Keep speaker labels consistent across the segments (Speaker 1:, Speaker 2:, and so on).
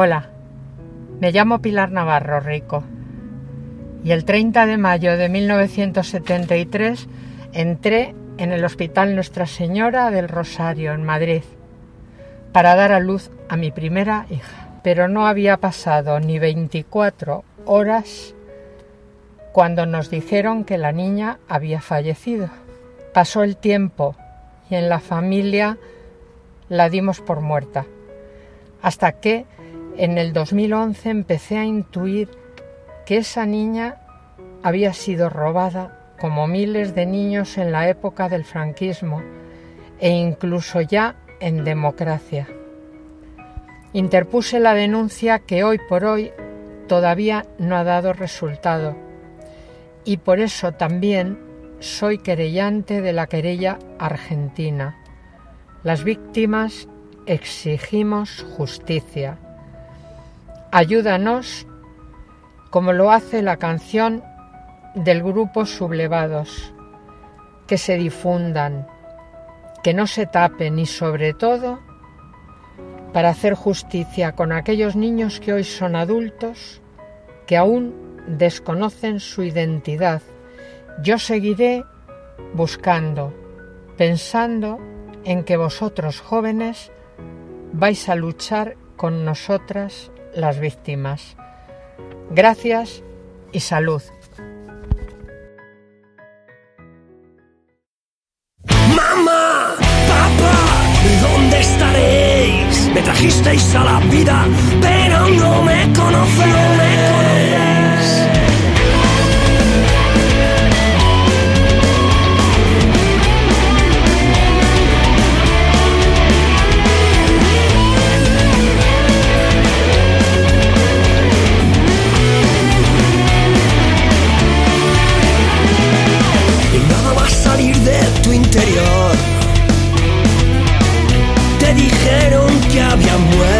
Speaker 1: Hola, me llamo Pilar Navarro Rico y el 30 de mayo de 1973 entré en el Hospital Nuestra Señora del Rosario en Madrid para dar a luz a mi primera hija. Pero no había pasado ni 24 horas cuando nos dijeron que la niña había fallecido. Pasó el tiempo y en la familia la dimos por muerta, hasta que en el 2011 empecé a intuir que esa niña había sido robada como miles de niños en la época del franquismo e incluso ya en democracia. Interpuse la denuncia que hoy por hoy todavía no ha dado resultado y por eso también soy querellante de la querella argentina. Las víctimas exigimos justicia Ayúdanos como lo hace la canción del grupo Sublevados, que se difundan, que no se tapen y sobre todo para hacer justicia con aquellos niños que hoy son adultos, que aún desconocen su identidad. Yo seguiré buscando, pensando en que vosotros jóvenes vais a luchar con nosotras las víctimas. Gracias y salud.
Speaker 2: Dijeron que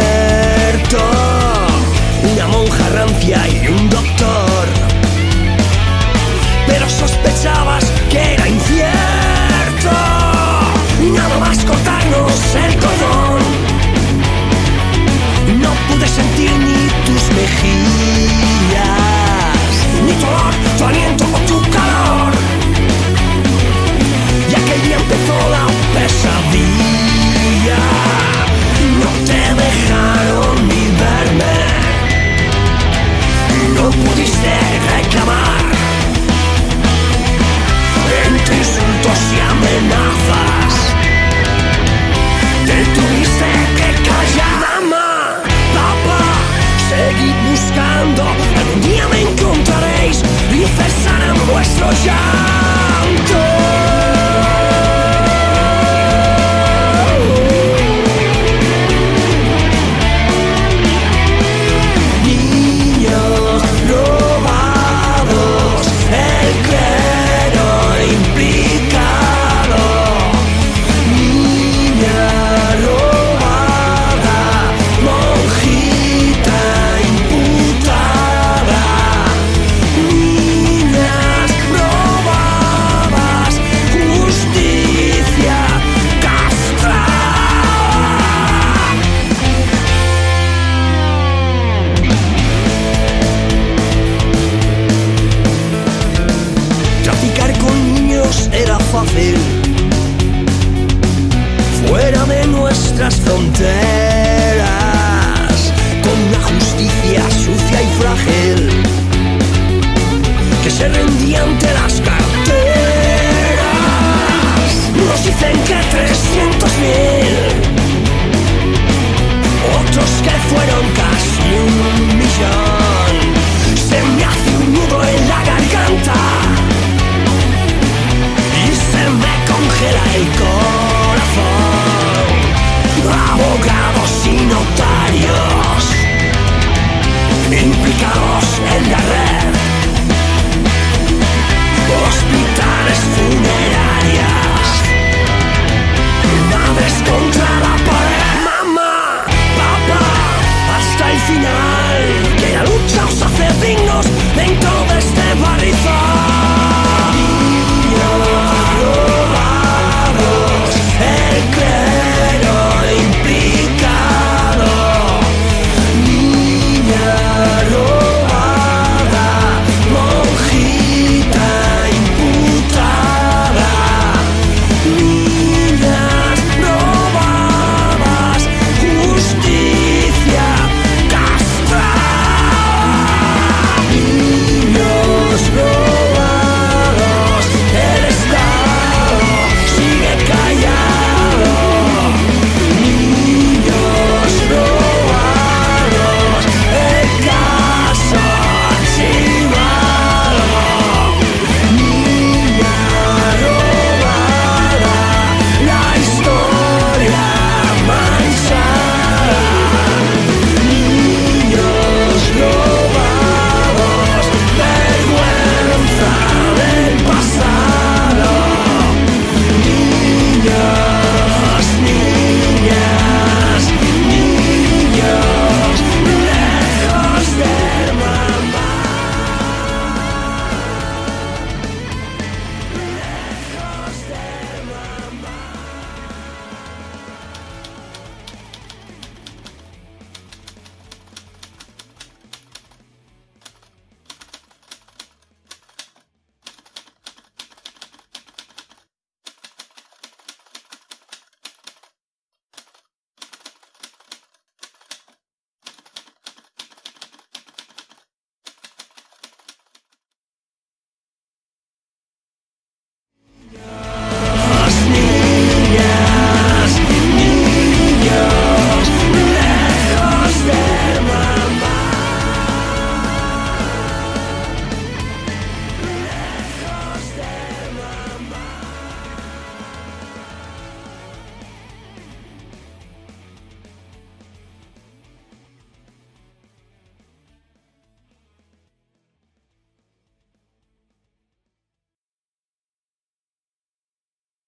Speaker 2: fronteras con una justicia sucia y frágil que se abogados y notarios implicados en la red.